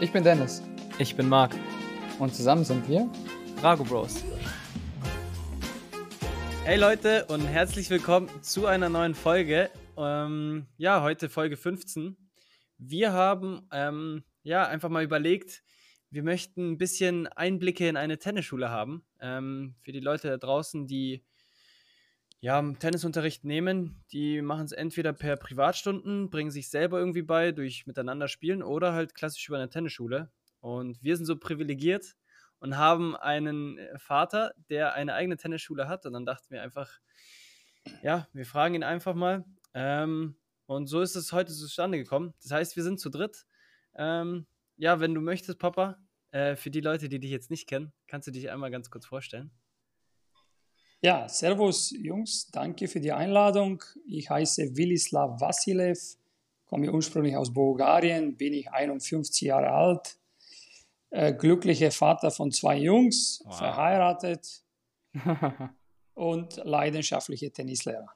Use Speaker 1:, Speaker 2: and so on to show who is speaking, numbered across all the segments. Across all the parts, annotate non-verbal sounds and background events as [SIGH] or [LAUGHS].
Speaker 1: Ich bin Dennis.
Speaker 2: Ich bin Marc.
Speaker 1: Und zusammen sind wir
Speaker 2: Rago Bros. Hey Leute und herzlich willkommen zu einer neuen Folge. Ähm, ja, heute Folge 15. Wir haben ähm, ja einfach mal überlegt, wir möchten ein bisschen Einblicke in eine Tennisschule haben. Ähm, für die Leute da draußen, die ja, Tennisunterricht nehmen, die machen es entweder per Privatstunden, bringen sich selber irgendwie bei durch miteinander spielen oder halt klassisch über eine Tennisschule. Und wir sind so privilegiert und haben einen äh, Vater, der eine eigene Tennisschule hat. Und dann dachten wir einfach, ja, wir fragen ihn einfach mal. Ähm, und so ist es heute zustande gekommen. Das heißt, wir sind zu dritt. Ähm, ja, wenn du möchtest, Papa, äh, für die Leute, die dich jetzt nicht kennen, kannst du dich einmal ganz kurz vorstellen.
Speaker 3: Ja, Servus Jungs, danke für die Einladung. Ich heiße Wilislav Vasilev, komme ursprünglich aus Bulgarien, bin ich 51 Jahre alt, äh, glücklicher Vater von zwei Jungs, wow. verheiratet [LAUGHS] und leidenschaftlicher Tennislehrer.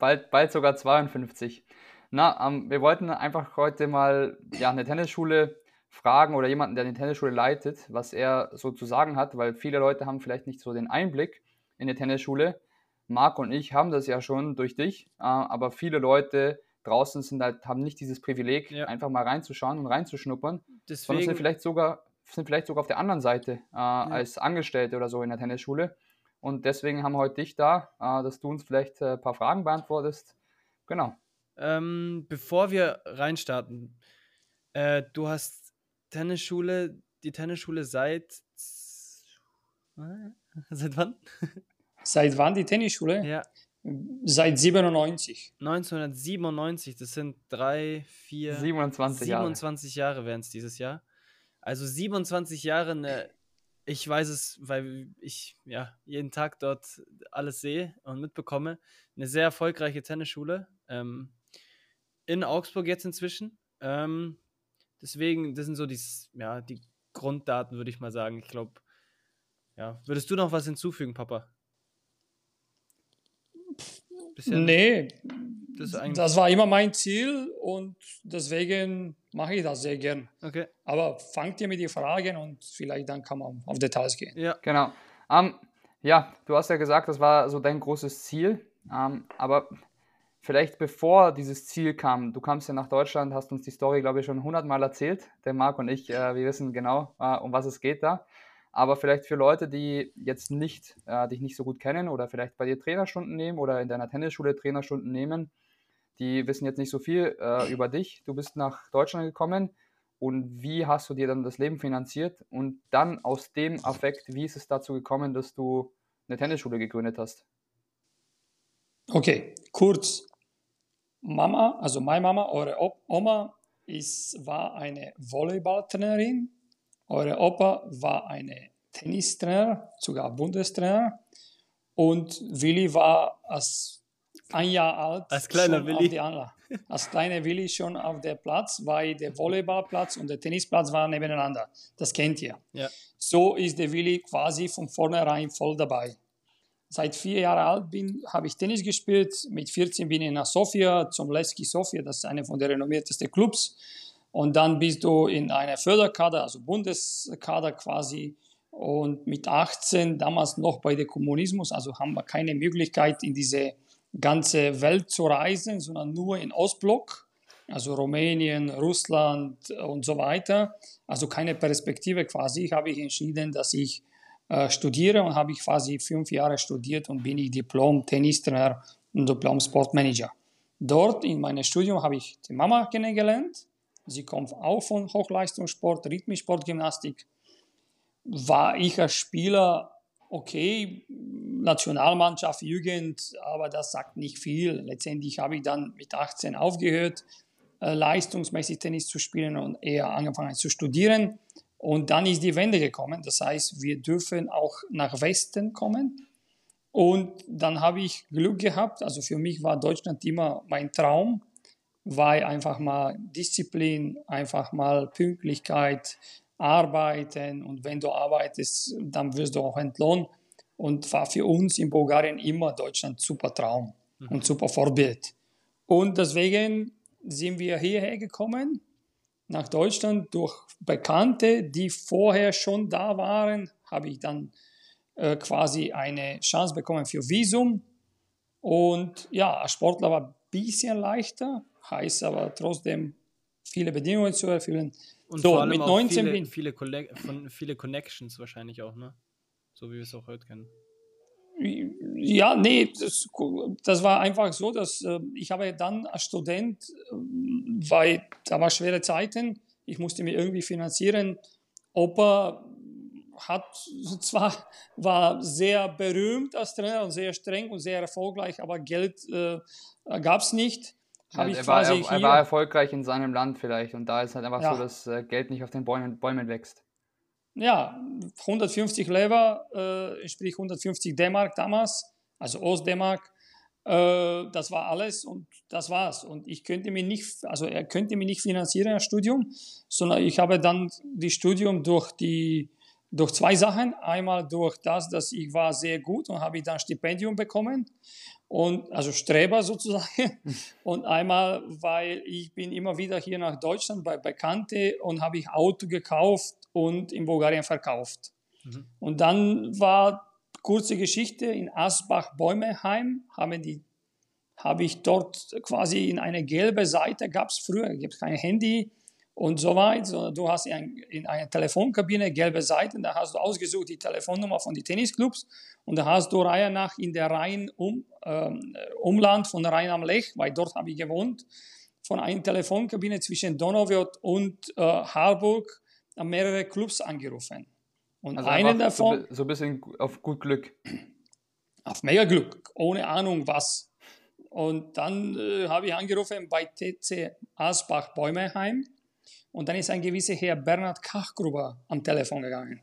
Speaker 1: Bald, bald sogar 52. Na, ähm, wir wollten einfach heute mal ja, eine Tennisschule fragen oder jemanden, der eine Tennisschule leitet, was er so zu sagen hat, weil viele Leute haben vielleicht nicht so den Einblick in der Tennisschule. Marc und ich haben das ja schon durch dich, äh, aber viele Leute draußen sind halt, haben nicht dieses Privileg, ja. einfach mal reinzuschauen und reinzuschnuppern, Deswegen, sondern sind vielleicht sogar, sind vielleicht sogar auf der anderen Seite äh, ja. als Angestellte oder so in der Tennisschule. Und deswegen haben wir heute dich da, äh, dass du uns vielleicht äh, ein paar Fragen beantwortest. Genau.
Speaker 2: Ähm, bevor wir reinstarten, äh, du hast Tennisschule, die Tennisschule seit [LAUGHS] seit wann?
Speaker 3: Seit wann die Tennisschule?
Speaker 2: Ja.
Speaker 3: Seit 97.
Speaker 2: 1997, das sind drei, vier,
Speaker 1: 27 Jahre.
Speaker 2: 27 Jahre, Jahre wären es dieses Jahr. Also 27 Jahre, ne, ich weiß es, weil ich ja jeden Tag dort alles sehe und mitbekomme. Eine sehr erfolgreiche Tennisschule. Ähm, in Augsburg jetzt inzwischen. Ähm, deswegen, das sind so die, ja, die Grunddaten, würde ich mal sagen. Ich glaube, ja. Würdest du noch was hinzufügen, Papa?
Speaker 3: Bisschen nee, das, das, war immer mein Ziel und deswegen mache ich das sehr gern.
Speaker 2: Okay.
Speaker 3: Aber fangt ihr mit den Fragen und vielleicht dann kann man auf Details gehen.
Speaker 1: Ja, genau. Um, ja, du hast ja gesagt, das war so dein großes Ziel. Um, aber vielleicht bevor dieses Ziel kam, du kamst ja nach Deutschland, hast uns die Story, glaube ich, schon hundertmal erzählt. Der Marc und ich, äh, wir wissen genau, äh, um was es geht da. Aber vielleicht für Leute, die jetzt nicht, äh, dich nicht so gut kennen oder vielleicht bei dir Trainerstunden nehmen oder in deiner Tennisschule Trainerstunden nehmen, die wissen jetzt nicht so viel äh, über dich. Du bist nach Deutschland gekommen und wie hast du dir dann das Leben finanziert? Und dann aus dem Affekt, wie ist es dazu gekommen, dass du eine Tennisschule gegründet hast?
Speaker 3: Okay, kurz. Mama, also meine Mama, eure Oma, ist, war eine Volleyballtrainerin eure Opa war eine Tennistrainer, sogar Bundestrainer. Und Willi war als ein Jahr alt.
Speaker 2: Als kleiner Willi.
Speaker 3: als kleiner Willi schon auf der Platz, weil der Volleyballplatz und der Tennisplatz waren nebeneinander. Das kennt ihr.
Speaker 2: Ja.
Speaker 3: So ist der Willi quasi von vornherein voll dabei. Seit vier Jahren alt bin, habe ich Tennis gespielt. Mit 14 bin ich nach Sofia, zum Leski Sofia, das ist einer von der renommiertesten Clubs. Und dann bist du in einer Förderkader, also Bundeskader quasi. Und mit 18, damals noch bei der Kommunismus, also haben wir keine Möglichkeit, in diese ganze Welt zu reisen, sondern nur in Ostblock, also Rumänien, Russland und so weiter. Also keine Perspektive quasi. Habe ich entschieden, dass ich äh, studiere und habe ich quasi fünf Jahre studiert und bin ich Diplom-Tennistrainer und Diplom-Sportmanager. Dort in meinem Studium habe ich die Mama kennengelernt Sie kommt auch von Hochleistungssport, Rhythmussport, Gymnastik. War ich als Spieler okay, Nationalmannschaft, Jugend, aber das sagt nicht viel. Letztendlich habe ich dann mit 18 aufgehört, äh, leistungsmäßig Tennis zu spielen und eher angefangen zu studieren. Und dann ist die Wende gekommen. Das heißt, wir dürfen auch nach Westen kommen. Und dann habe ich Glück gehabt. Also für mich war Deutschland immer mein Traum weil einfach mal Disziplin, einfach mal Pünktlichkeit, arbeiten und wenn du arbeitest, dann wirst du auch entlohnt und war für uns in Bulgarien immer Deutschland super Traum mhm. und super Vorbild. Und deswegen sind wir hierher gekommen. nach Deutschland durch Bekannte, die vorher schon da waren, habe ich dann äh, quasi eine Chance bekommen für Visum. Und ja, als Sportler war ein bisschen leichter, heißt aber trotzdem viele Bedingungen zu erfüllen.
Speaker 2: Und so, vor allem mit 19 viele, bin viele, von, viele Connections wahrscheinlich auch, ne? So wie wir es auch heute kennen.
Speaker 3: Ja, nee, das, das war einfach so, dass äh, ich habe dann als Student, äh, weil da war schwere Zeiten, ich musste mir irgendwie finanzieren. Opa hat [LAUGHS] zwar war sehr berühmt als Trainer und sehr streng und sehr erfolgreich, aber Geld äh, gab es nicht.
Speaker 1: Ja, er, war, er, er, war, erfolgreich in seinem Land vielleicht und da ist halt einfach ja. so, dass äh, Geld nicht auf den Bäumen, Bäumen wächst.
Speaker 3: Ja, 150 Lever, äh, sprich 150 D-Mark damals, also Ost-D-Mark. Äh, das war alles und das war's. Und ich könnte mir nicht, also er könnte mir nicht finanzieren, das Studium, sondern ich habe dann das Studium durch die durch zwei Sachen. Einmal durch das, dass ich war sehr gut und habe ich dann Stipendium bekommen und also Streber sozusagen. [LAUGHS] Und einmal, weil ich bin immer wieder hier nach Deutschland bei Bekannte und habe ich Auto gekauft und in Bulgarien verkauft. Mhm. Und dann war kurze Geschichte in Asbach-Bäumeheim haben die habe ich dort quasi in eine gelbe Seite, gab es früher, gibt kein Handy, und so sondern du hast in, in einer Telefonkabine gelbe Seiten, da hast du ausgesucht die Telefonnummer von den Tennisclubs und da hast du Reihe nach in der Rhein um, ähm, Umland von Rhein am Lech, weil dort habe ich gewohnt, von einer Telefonkabine zwischen Donauwörth und äh, Harburg mehrere Clubs angerufen.
Speaker 1: Und also einen davon. So, so ein bisschen auf gut Glück.
Speaker 3: Auf mega Glück, ohne Ahnung was. Und dann äh, habe ich angerufen bei TC Asbach-Bäumeheim und dann ist ein gewisser Herr Bernhard Kachgruber am Telefon gegangen.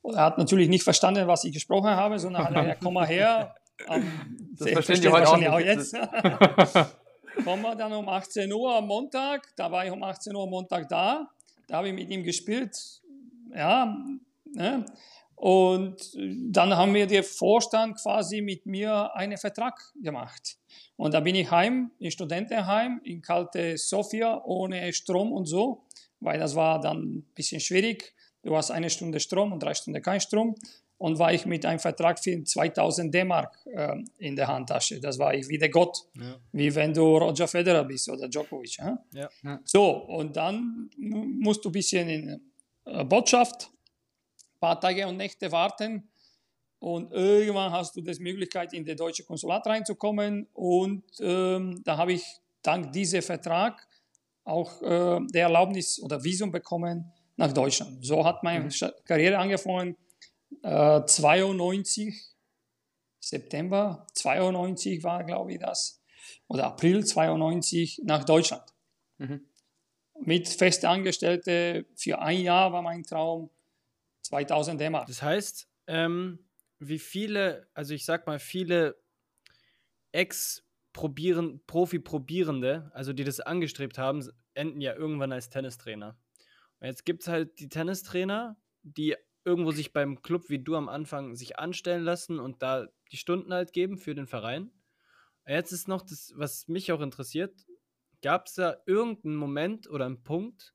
Speaker 3: Und er hat natürlich nicht verstanden, was ich gesprochen habe, sondern hat gesagt, komm mal her.
Speaker 1: Um, das verstehen die heute auch, auch jetzt. [LAUGHS]
Speaker 3: Kommen wir dann um 18 Uhr am Montag. Da war ich um 18 Uhr am Montag da. Da habe ich mit ihm gespielt. Ja, ne? Und dann haben wir der Vorstand quasi mit mir einen Vertrag gemacht. Und da bin ich heim, in Studentenheim, in kalte Sofia, ohne Strom und so, weil das war dann ein bisschen schwierig. Du hast eine Stunde Strom und drei Stunden kein Strom. Und war ich mit einem Vertrag für 2000 D-Mark äh, in der Handtasche. Das war ich wie der Gott, ja. wie wenn du Roger Federer bist oder Djokovic. Ja? Ja. So, und dann musst du ein bisschen in äh, Botschaft, paar Tage und Nächte warten und irgendwann hast du die Möglichkeit, in das deutsche Konsulat reinzukommen. Und ähm, da habe ich dank diesem Vertrag auch äh, die Erlaubnis oder Visum bekommen nach Deutschland. So hat meine mhm. Karriere angefangen. Äh, 92, September 92 war, glaube ich, das. Oder April 92 nach Deutschland. Mhm. Mit Festangestellte für ein Jahr war mein Traum. 2000 D-Mark.
Speaker 2: Das heißt, ähm, wie viele, also ich sag mal, viele Ex-Profi-Probierende, -Probieren, also die das angestrebt haben, enden ja irgendwann als Tennistrainer. Und jetzt gibt es halt die Tennistrainer, die irgendwo sich beim Club wie du am Anfang sich anstellen lassen und da die Stunden halt geben für den Verein. Und jetzt ist noch das, was mich auch interessiert, gab es da irgendeinen Moment oder einen Punkt,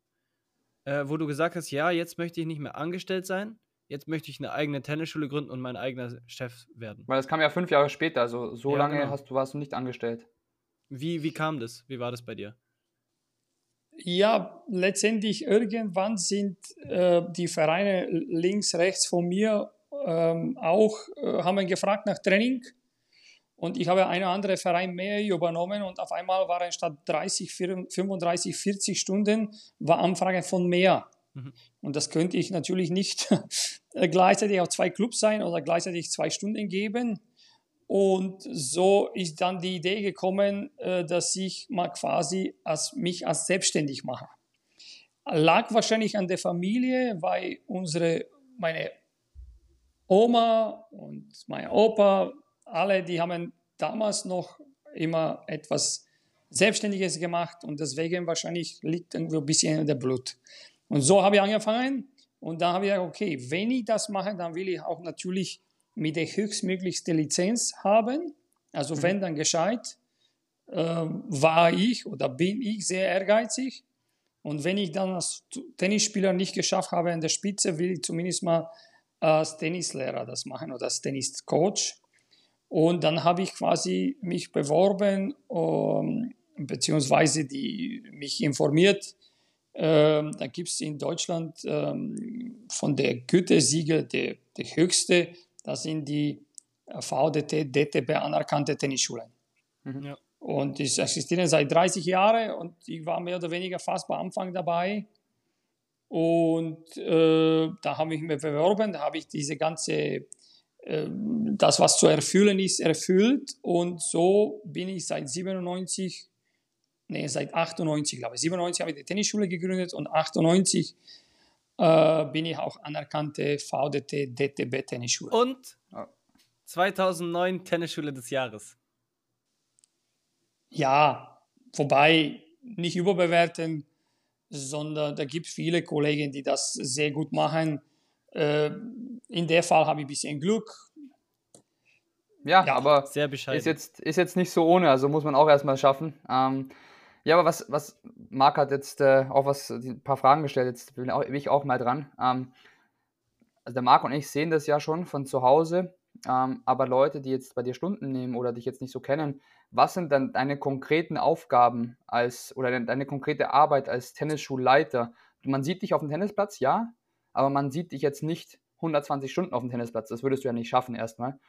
Speaker 2: äh, wo du gesagt hast, ja, jetzt möchte ich nicht mehr angestellt sein, jetzt möchte ich eine eigene Tennisschule gründen und mein eigener Chef werden.
Speaker 1: Weil das kam ja fünf Jahre später, also so ja, lange genau. hast du, warst du nicht angestellt.
Speaker 2: Wie, wie kam das? Wie war das bei dir?
Speaker 3: Ja, letztendlich irgendwann sind äh, die Vereine links, rechts von mir ähm, auch, äh, haben gefragt nach Training. Und ich habe einen anderen Verein mehr übernommen und auf einmal waren statt 30, 35, 40 Stunden war Anfrage von mehr. Mhm. Und das könnte ich natürlich nicht [LAUGHS] gleichzeitig auf zwei Clubs sein oder gleichzeitig zwei Stunden geben. Und so ist dann die Idee gekommen, äh, dass ich mal quasi als, mich als selbstständig mache. Lag wahrscheinlich an der Familie, weil unsere, meine Oma und mein Opa, alle, die haben damals noch immer etwas Selbstständiges gemacht und deswegen wahrscheinlich liegt irgendwo ein bisschen in der Blut. Und so habe ich angefangen und dann habe ich gesagt, okay, wenn ich das mache, dann will ich auch natürlich mit der höchstmöglichsten Lizenz haben. Also mhm. wenn dann gescheit, äh, war ich oder bin ich sehr ehrgeizig. Und wenn ich dann als Tennisspieler nicht geschafft habe an der Spitze, will ich zumindest mal als Tennislehrer das machen oder als Tenniscoach. Und dann habe ich quasi mich beworben, ähm, beziehungsweise die, mich informiert. Ähm, da gibt es in Deutschland ähm, von der Gütesiegel der, der höchste, das sind die VDT, DTB anerkannte Tennisschulen. Mhm. Ja. Und die existieren seit 30 Jahren und ich war mehr oder weniger fast bei Anfang dabei. Und äh, da habe ich mich beworben, da habe ich diese ganze, das was zu erfüllen ist, erfüllt. Und so bin ich seit 97, nee, seit 98, glaube ich. 97 habe ich die Tennisschule gegründet und 98 äh, bin ich auch anerkannte VDT, DTB Tennisschule.
Speaker 2: Und 2009 Tennisschule des Jahres.
Speaker 3: Ja, wobei nicht überbewerten, sondern da gibt es viele Kollegen, die das sehr gut machen. Äh, in der Fall habe ich ein bisschen Glück.
Speaker 1: Ja, ja aber sehr bescheiden. Ist jetzt, ist jetzt nicht so ohne, also muss man auch erstmal schaffen. Ähm, ja, aber was, was Marc hat jetzt äh, auch was, ein paar Fragen gestellt, jetzt bin, auch, bin ich auch mal dran. Ähm, also der Marc und ich sehen das ja schon von zu Hause, ähm, aber Leute, die jetzt bei dir Stunden nehmen oder dich jetzt nicht so kennen, was sind dann deine konkreten Aufgaben als oder deine konkrete Arbeit als Tennisschulleiter? Man sieht dich auf dem Tennisplatz, ja, aber man sieht dich jetzt nicht 120 Stunden auf dem Tennisplatz. Das würdest du ja nicht schaffen erstmal.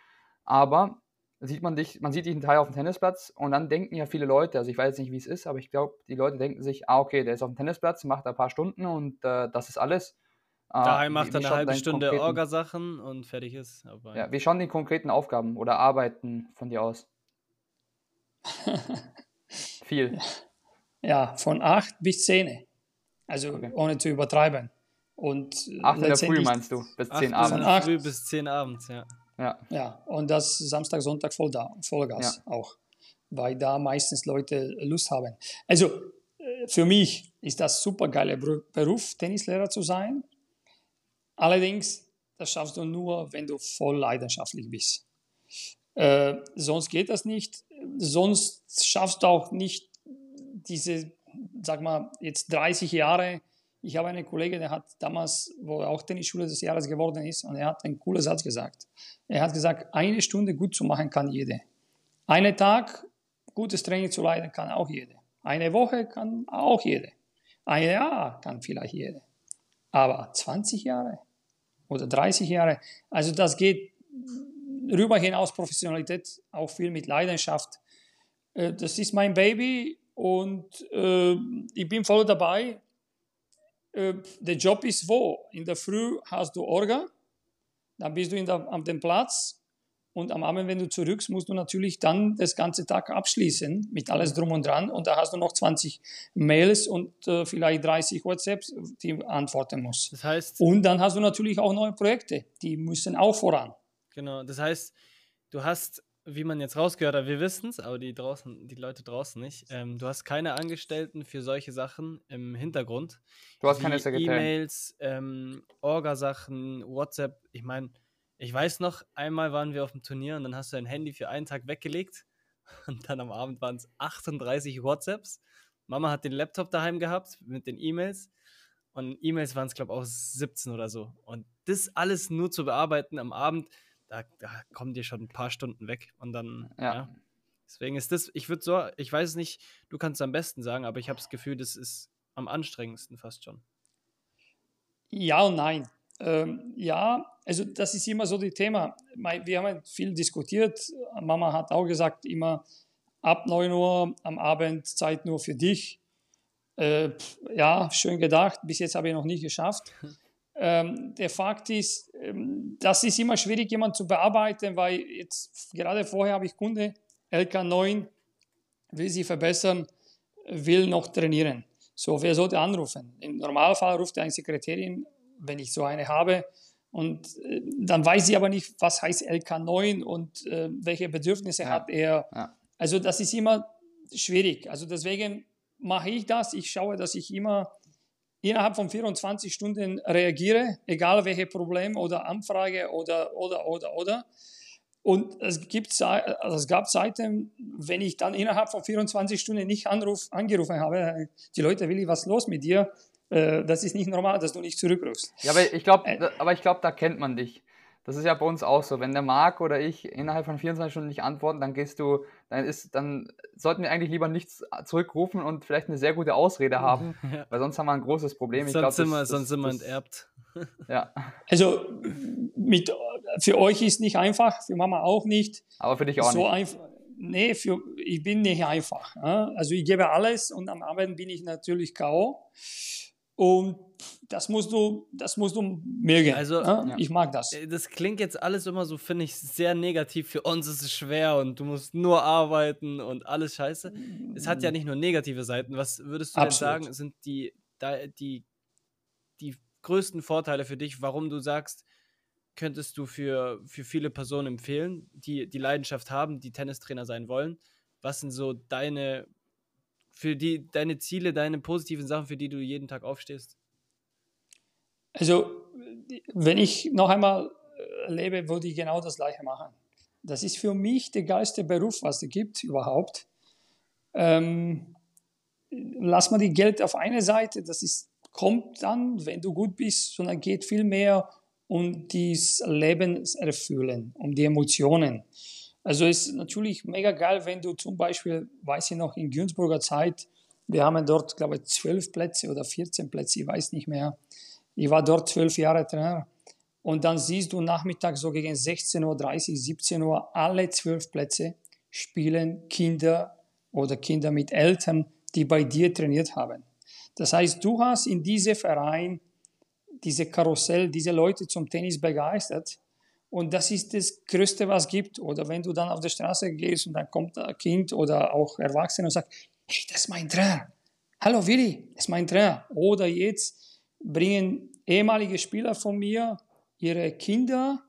Speaker 1: Aber sieht man dich, man sieht dich einen Teil auf dem Tennisplatz und dann denken ja viele Leute, also ich weiß jetzt nicht, wie es ist, aber ich glaube, die Leute denken sich, ah, okay, der ist auf dem Tennisplatz, macht ein paar Stunden und äh, das ist alles.
Speaker 2: Äh, Daheim macht er eine halbe Stunde Orgasachen und fertig ist.
Speaker 1: Aber ja, wie schauen die konkreten Aufgaben oder Arbeiten von dir aus? [LAUGHS] Viel.
Speaker 3: Ja, von 8 bis 10. Also okay. ohne zu übertreiben. Und
Speaker 1: 8 in der Früh meinst du, bis 10 abends. Von
Speaker 2: 8 Früh bis 10 abends, ja.
Speaker 3: Ja, ja und das Samstag, Sonntag voll da, Vollgas ja. auch. Weil da meistens Leute Lust haben. Also äh, für mich ist das super geiler Beruf, Tennislehrer zu sein. Allerdings, das schaffst du nur, wenn du voll leidenschaftlich bist. Äh, sonst geht das nicht. Sonst schaffst du auch nicht diese, sag mal, jetzt 30 Jahre. Ich habe einen Kollegen, der hat damals, wo er auch Tennisschule des Jahres geworden ist, und er hat einen coolen Satz gesagt. Er hat gesagt, eine Stunde gut zu machen kann jede. Einen Tag gutes Training zu leiten kann auch jede. Eine Woche kann auch jede. Ein Jahr kann vielleicht jede. Aber 20 Jahre oder 30 Jahre, also das geht rüber hinaus Professionalität, auch viel mit Leidenschaft. Äh, das ist mein Baby und äh, ich bin voll dabei. Äh, der Job ist wo? In der Früh hast du Orga, dann bist du in der, am dem Platz und am Abend, wenn du zurückst, musst du natürlich dann das ganze Tag abschließen mit alles drum und dran. Und da hast du noch 20 Mails und äh, vielleicht 30 WhatsApps, die antworten musst. Das heißt. Und dann hast du natürlich auch neue Projekte, die müssen auch voran.
Speaker 2: Genau, das heißt, du hast, wie man jetzt rausgehört hat, wir wissen es, aber die, draußen, die Leute draußen nicht, ähm, du hast keine Angestellten für solche Sachen im Hintergrund.
Speaker 1: Du hast keine Sekretärin.
Speaker 2: E-Mails, ähm, Orgasachen, WhatsApp. Ich meine, ich weiß noch, einmal waren wir auf dem Turnier und dann hast du dein Handy für einen Tag weggelegt [LAUGHS] und dann am Abend waren es 38 WhatsApps. Mama hat den Laptop daheim gehabt mit den E-Mails und E-Mails waren es, glaube ich, auch 17 oder so. Und das alles nur zu bearbeiten am Abend, da, da kommen dir schon ein paar Stunden weg. Und dann, ja. ja. Deswegen ist das, ich würde so, ich weiß es nicht, du kannst es am besten sagen, aber ich habe das Gefühl, das ist am anstrengendsten fast schon.
Speaker 3: Ja und nein. Ähm, ja, also das ist immer so das Thema. Wir haben viel diskutiert. Mama hat auch gesagt, immer ab 9 Uhr am Abend Zeit nur für dich. Äh, ja, schön gedacht. Bis jetzt habe ich noch nicht geschafft. [LAUGHS] Ähm, der Fakt ist, ähm, das ist immer schwierig, jemanden zu bearbeiten, weil jetzt gerade vorher habe ich Kunde, LK9, will sie verbessern, will noch trainieren. So, wer sollte anrufen? Im Normalfall ruft eine Sekretärin, wenn ich so eine habe, und äh, dann weiß sie aber nicht, was heißt LK9 und äh, welche Bedürfnisse ja. hat er. Ja. Also das ist immer schwierig. Also deswegen mache ich das. Ich schaue, dass ich immer innerhalb von 24 Stunden reagiere, egal welche Problem oder Anfrage oder, oder, oder, oder. Und es, gibt, also es gab Zeiten, wenn ich dann innerhalb von 24 Stunden nicht Anruf, angerufen habe, die Leute, Willi, was ist los mit dir? Äh, das ist nicht normal, dass du nicht zurückrufst.
Speaker 1: Ja, aber ich glaube, äh, aber ich glaube, da kennt man dich. Das ist ja bei uns auch so. Wenn der Marc oder ich innerhalb von 24 Stunden nicht antworten, dann gehst du, dann ist, dann sollten wir eigentlich lieber nichts zurückrufen und vielleicht eine sehr gute Ausrede [LAUGHS] haben, ja. weil sonst haben wir ein großes Problem.
Speaker 2: Ich sonst, glaub, sind, wir, das, sonst sind wir enterbt. [LAUGHS]
Speaker 3: Ja. Also mit, für euch ist nicht einfach, für Mama auch nicht.
Speaker 1: Aber für dich auch
Speaker 3: so
Speaker 1: nicht.
Speaker 3: Einfach, nee, für, ich bin nicht einfach. Also ich gebe alles und am Abend bin ich natürlich K.O. Und das musst du, das musst du mögen. Also, ja? ich mag das.
Speaker 2: Äh, das klingt jetzt alles immer so, finde ich, sehr negativ. Für uns ist es schwer und du musst nur arbeiten und alles scheiße. Es hat ja nicht nur negative Seiten. Was würdest du Absolut. denn sagen, sind die, die, die größten Vorteile für dich, warum du sagst, könntest du für, für viele Personen empfehlen, die die Leidenschaft haben, die Tennistrainer sein wollen? Was sind so deine für die, deine Ziele, deine positiven Sachen, für die du jeden Tag aufstehst?
Speaker 3: Also, wenn ich noch einmal äh, lebe, würde ich genau das Gleiche machen. Das ist für mich der geilste Beruf, was es gibt überhaupt. Ähm, lass mal die Geld auf eine Seite, das ist, kommt dann, wenn du gut bist, sondern geht viel mehr um das Leben erfüllen, um die Emotionen. Also ist natürlich mega geil, wenn du zum Beispiel, weiß ich noch, in Günzburger Zeit, wir haben dort, glaube ich, zwölf Plätze oder 14 Plätze, ich weiß nicht mehr. Ich war dort zwölf Jahre Trainer. Und dann siehst du nachmittags so gegen 16.30 Uhr, 17 Uhr, alle zwölf Plätze spielen Kinder oder Kinder mit Eltern, die bei dir trainiert haben. Das heißt, du hast in diesem Verein diese Karussell, diese Leute zum Tennis begeistert und das ist das Größte, was es gibt. Oder wenn du dann auf der Straße gehst und dann kommt ein Kind oder auch Erwachsene und sagt, hey, das ist mein Trainer. Hallo Willi, das ist mein Trainer. Oder jetzt bringen ehemalige Spieler von mir ihre Kinder.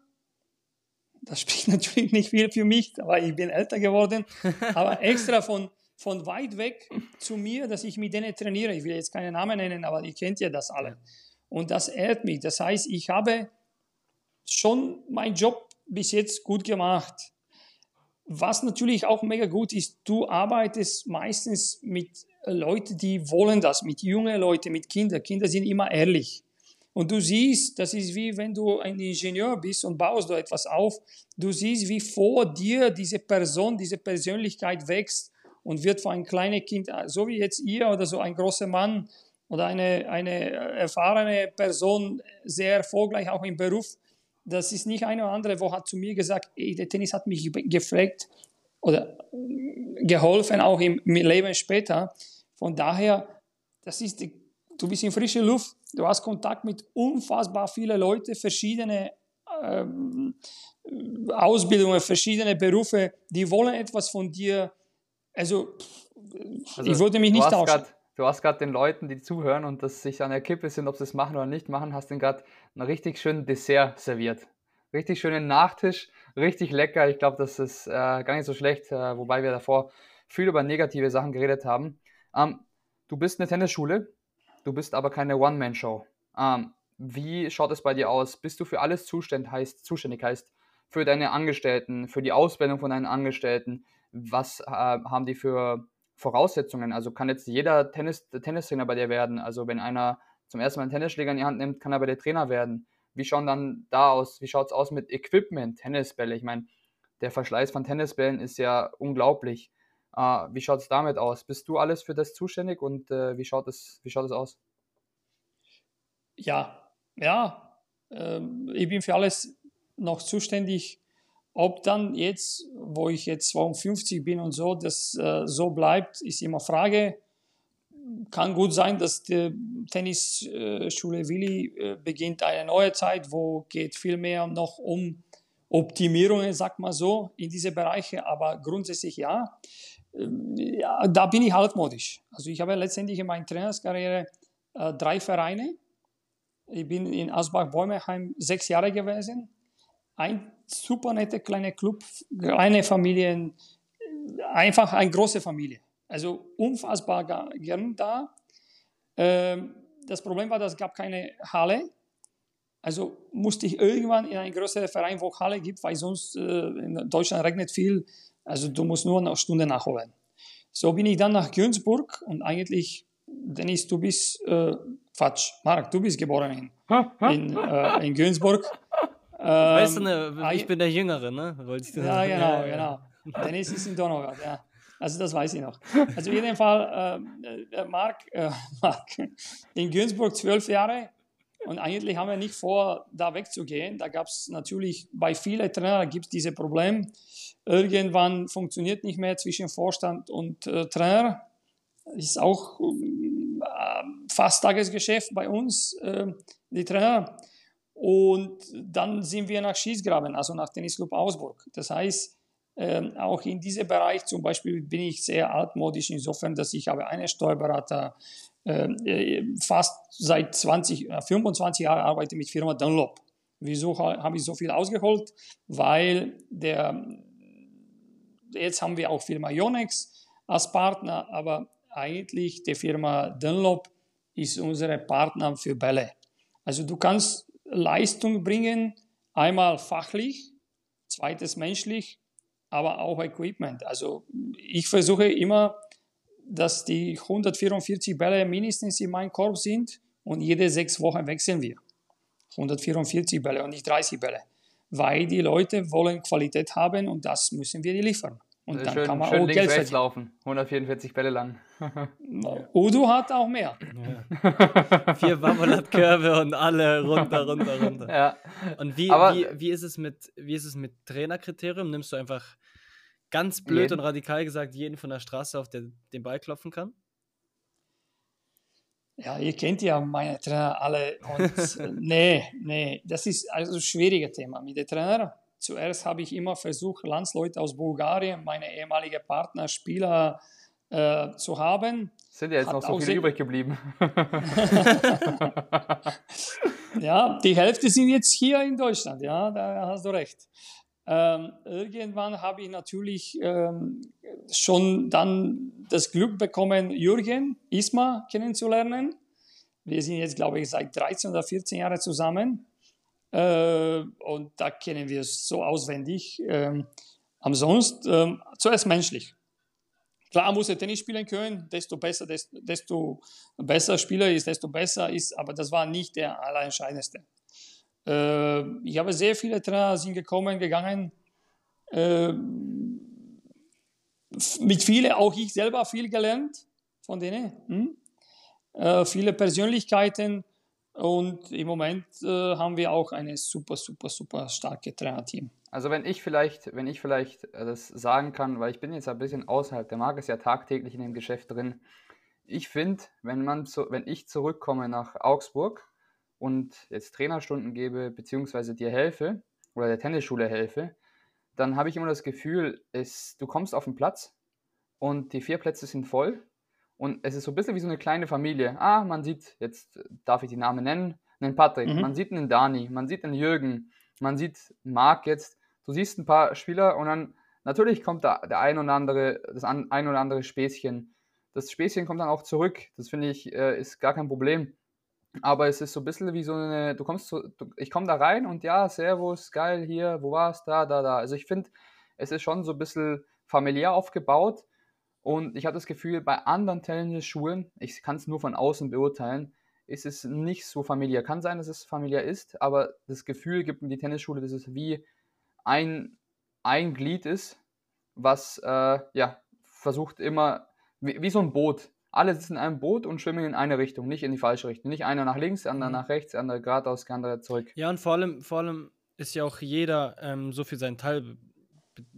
Speaker 3: Das [LAUGHS] spricht natürlich nicht viel für mich, aber ich bin älter geworden. [LAUGHS] aber extra von, von weit weg zu mir, dass ich mit denen trainiere. Ich will jetzt keine Namen nennen, aber ihr kennt ja das alle. Und das ehrt mich. Das heißt, ich habe schon meinen Job bis jetzt gut gemacht. Was natürlich auch mega gut ist, du arbeitest meistens mit Leuten, die wollen das, mit jungen Leuten, mit Kindern. Kinder sind immer ehrlich. Und du siehst, das ist wie wenn du ein Ingenieur bist und baust du etwas auf. Du siehst, wie vor dir diese Person, diese Persönlichkeit wächst und wird für ein kleines Kind, so wie jetzt ihr oder so ein großer Mann oder eine, eine erfahrene Person, sehr erfolgreich auch im Beruf, das ist nicht eine oder andere, wo hat zu mir gesagt, ey, der Tennis hat mich gefragt oder geholfen, auch im Leben später. Von daher, das ist die, du bist in frischer Luft, du hast Kontakt mit unfassbar vielen Leuten, verschiedene ähm, Ausbildungen, verschiedene Berufe, die wollen etwas von dir. Also, also ich würde mich nicht tauschen
Speaker 1: du hast gerade den Leuten, die zuhören und das sich an der Kippe sind, ob sie es machen oder nicht machen, hast den gerade einen richtig schönen Dessert serviert. Richtig schönen Nachtisch, richtig lecker. Ich glaube, das ist äh, gar nicht so schlecht, äh, wobei wir davor viel über negative Sachen geredet haben. Ähm, du bist eine Tennisschule, du bist aber keine One-Man-Show. Ähm, wie schaut es bei dir aus? Bist du für alles zuständig heißt, zuständig heißt, für deine Angestellten, für die Ausbildung von deinen Angestellten? Was äh, haben die für Voraussetzungen. Also kann jetzt jeder Tennis, Tennistrainer bei dir werden. Also wenn einer zum ersten Mal einen Tennisschläger in die Hand nimmt, kann er bei dir Trainer werden. Wie schauen dann da aus? Wie schaut es aus mit Equipment, Tennisbälle? Ich meine, der Verschleiß von Tennisbällen ist ja unglaublich. Äh, wie schaut es damit aus? Bist du alles für das zuständig und äh, wie, schaut es, wie schaut es aus?
Speaker 3: Ja, ja. Ähm, ich bin für alles noch zuständig. Ob dann jetzt, wo ich jetzt 52 bin und so, das äh, so bleibt, ist immer Frage. Kann gut sein, dass die Tennisschule Willi äh, beginnt eine neue Zeit, wo geht viel mehr noch um Optimierungen, sag mal so, in diese Bereiche, aber grundsätzlich ja. Ähm, ja da bin ich altmodisch. Also ich habe letztendlich in meiner Trainerskarriere äh, drei Vereine. Ich bin in Asbach-Bäumeheim sechs Jahre gewesen ein super netter kleiner Club, kleine Familien, einfach eine große Familie. Also unfassbar gern da. Ähm, das Problem war, dass es gab keine Halle. Also musste ich irgendwann in einen größeren Verein, wo Halle gibt, weil sonst äh, in Deutschland regnet viel. Also du musst nur eine Stunde nachholen. So bin ich dann nach Günzburg und eigentlich, Dennis, du bist, äh, Quatsch, Marc, du bist geboren in, in, äh, in Günzburg.
Speaker 2: Ähm, weißt du, ne, ich bin der Jüngere, ne?
Speaker 3: Wollte ich ja, genau, genau. Dennis ist in Donauwörth, ja. Also das weiß ich noch. Also jeden Fall, äh, äh Marc, äh, [LAUGHS] Marc, in Günzburg zwölf Jahre und eigentlich haben wir nicht vor, da wegzugehen. Da gab es natürlich, bei vielen Trainern gibt es dieses Problem. Irgendwann funktioniert nicht mehr zwischen Vorstand und äh, Trainer. Ist auch äh, fast Tagesgeschäft bei uns, äh, die Trainer. Und dann sind wir nach Schießgraben, also nach Tennisclub Augsburg. Das heißt, ähm, auch in diesem Bereich zum Beispiel bin ich sehr altmodisch insofern, dass ich habe einen Steuerberater, ähm, äh, fast seit 20, 25 Jahren arbeite mit Firma Dunlop. Wieso habe ich so viel ausgeholt? Weil der, jetzt haben wir auch Firma Yonex als Partner, aber eigentlich die Firma Dunlop ist unsere Partner für Bälle. Also du kannst Leistung bringen, einmal fachlich, zweites menschlich, aber auch Equipment. Also ich versuche immer, dass die 144 Bälle mindestens in meinem Korb sind und jede sechs Wochen wechseln wir. 144 Bälle und nicht 30 Bälle. Weil die Leute wollen Qualität haben und das müssen wir liefern. Und
Speaker 1: dann schön, kann man schön auch Geld verdienen. laufen, 144 Bälle lang. [LAUGHS]
Speaker 3: Udo hat auch mehr.
Speaker 2: Ja. [LAUGHS] Vier Babolat-Körbe und alle runter, runter, runter. Ja. Und wie, wie, wie, ist es mit, wie ist es mit Trainerkriterium? Nimmst du einfach ganz blöd jeden. und radikal gesagt jeden von der Straße auf der den Ball klopfen kann?
Speaker 3: Ja, ihr kennt ja meine Trainer alle. Und [LAUGHS] nee, nee, das ist also ein schwieriges Thema mit den Trainern Zuerst habe ich immer versucht, Landsleute aus Bulgarien, meine ehemaligen Partner, Spieler äh, zu haben.
Speaker 1: Sind ja jetzt Hat noch so viele übrig geblieben. [LAUGHS]
Speaker 3: ja, die Hälfte sind jetzt hier in Deutschland, ja, da hast du recht. Ähm, irgendwann habe ich natürlich ähm, schon dann das Glück bekommen, Jürgen Isma kennenzulernen. Wir sind jetzt, glaube ich, seit 13 oder 14 Jahren zusammen. Äh, und da kennen wir es so auswendig. Ähm, ansonsten ähm, zuerst menschlich. Klar muss er Tennis spielen können, desto besser, desto, desto besser Spieler ist, desto besser ist, aber das war nicht der allerentscheidendste. Äh, ich habe sehr viele Trainer sind gekommen, gegangen. Äh, mit vielen, auch ich selber viel gelernt von denen. Hm? Äh, viele Persönlichkeiten, und im Moment äh, haben wir auch ein super, super, super starkes Trainerteam.
Speaker 1: Also wenn ich vielleicht, wenn ich vielleicht äh, das sagen kann, weil ich bin jetzt ein bisschen außerhalb, der Marc ist ja tagtäglich in dem Geschäft drin. Ich finde, wenn man zu, wenn ich zurückkomme nach Augsburg und jetzt Trainerstunden gebe, beziehungsweise dir helfe oder der Tennisschule helfe, dann habe ich immer das Gefühl, es, du kommst auf den Platz und die vier Plätze sind voll und es ist so ein bisschen wie so eine kleine Familie. Ah, man sieht, jetzt darf ich die Namen nennen, einen Patrick, mhm. man sieht einen Dani, man sieht einen Jürgen, man sieht Marc jetzt. Du siehst ein paar Spieler und dann natürlich kommt da der ein oder andere, das ein oder andere Späßchen. Das Späßchen kommt dann auch zurück. Das finde ich, äh, ist gar kein Problem. Aber es ist so ein bisschen wie so eine, du kommst so, du, ich komme da rein und ja, Servus, geil, hier, wo war's, da, da, da. Also ich finde, es ist schon so ein bisschen familiär aufgebaut und ich habe das Gefühl, bei anderen Tennisschulen, ich kann es nur von außen beurteilen, ist es nicht so familiär. Kann sein, dass es familiär ist, aber das Gefühl gibt mir die Tennisschule, dass es wie ein, ein Glied ist, was äh, ja, versucht immer, wie, wie, so ein Boot. Alle sitzen in einem Boot und schwimmen in eine Richtung, nicht in die falsche Richtung. Nicht einer nach links, der andere mhm. nach rechts, der andere geradeaus, der andere zurück.
Speaker 2: Ja, und vor allem, vor allem ist ja auch jeder ähm, so für seinen Teil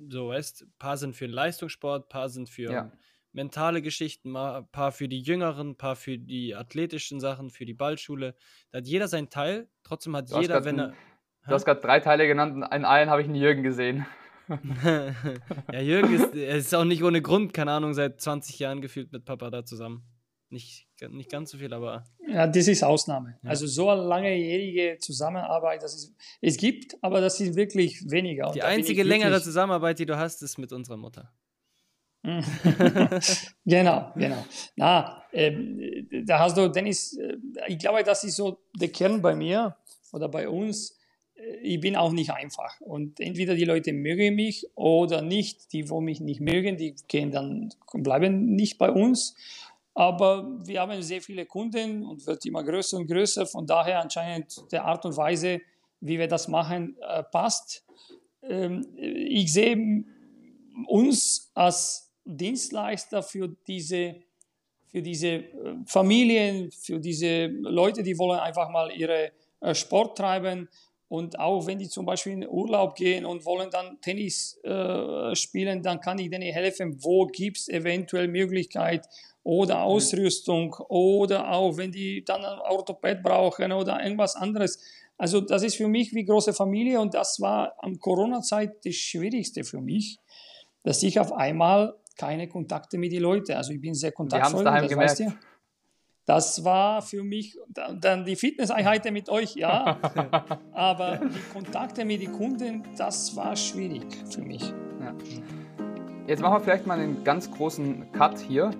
Speaker 2: so weißt, ein paar sind für den Leistungssport, ein paar sind für ja. mentale Geschichten, ein paar für die Jüngeren, ein paar für die athletischen Sachen, für die Ballschule. Da hat jeder seinen Teil, trotzdem hat du jeder, wenn er.
Speaker 1: Du hast gerade drei Teile genannt und in allen habe ich einen Jürgen gesehen. [LAUGHS]
Speaker 2: ja, Jürgen ist, ist auch nicht ohne Grund, keine Ahnung, seit 20 Jahren gefühlt mit Papa da zusammen. Nicht, nicht ganz so viel, aber.
Speaker 3: Ja, das ist Ausnahme. Ja. Also so eine langjährige Zusammenarbeit, das ist, es gibt, aber das ist wirklich weniger.
Speaker 2: Die einzige längere Zusammenarbeit, die du hast, ist mit unserer Mutter. [LAUGHS]
Speaker 3: genau, genau. Na, äh, da hast du, Dennis, äh, ich glaube, das ist so der Kern bei mir. oder bei uns, äh, ich bin auch nicht einfach. Und entweder die Leute mögen mich oder nicht. Die, wo mich nicht mögen, die gehen dann, bleiben nicht bei uns. Aber wir haben sehr viele Kunden und wird immer größer und größer. Von daher anscheinend der Art und Weise, wie wir das machen, äh, passt. Ähm, ich sehe uns als Dienstleister für diese, für diese äh, Familien, für diese Leute, die wollen einfach mal ihre äh, Sport treiben. Und auch wenn die zum Beispiel in Urlaub gehen und wollen dann Tennis äh, spielen, dann kann ich denen helfen, wo gibt es eventuell Möglichkeit oder. Ausrüstung oder auch wenn die dann ein Orthopäd brauchen oder irgendwas anderes. Also das ist für mich wie große Familie und das war am Corona-Zeit das Schwierigste für mich, dass ich auf einmal keine Kontakte mit den Leuten, also ich bin sehr kontaktvoll,
Speaker 1: das gemerkt. weißt du.
Speaker 3: Das war für mich dann die Fitnesseinheiten mit euch, ja, [LAUGHS] aber die Kontakte mit den Kunden, das war schwierig für mich. Ja.
Speaker 1: Jetzt machen wir vielleicht mal einen ganz großen Cut hier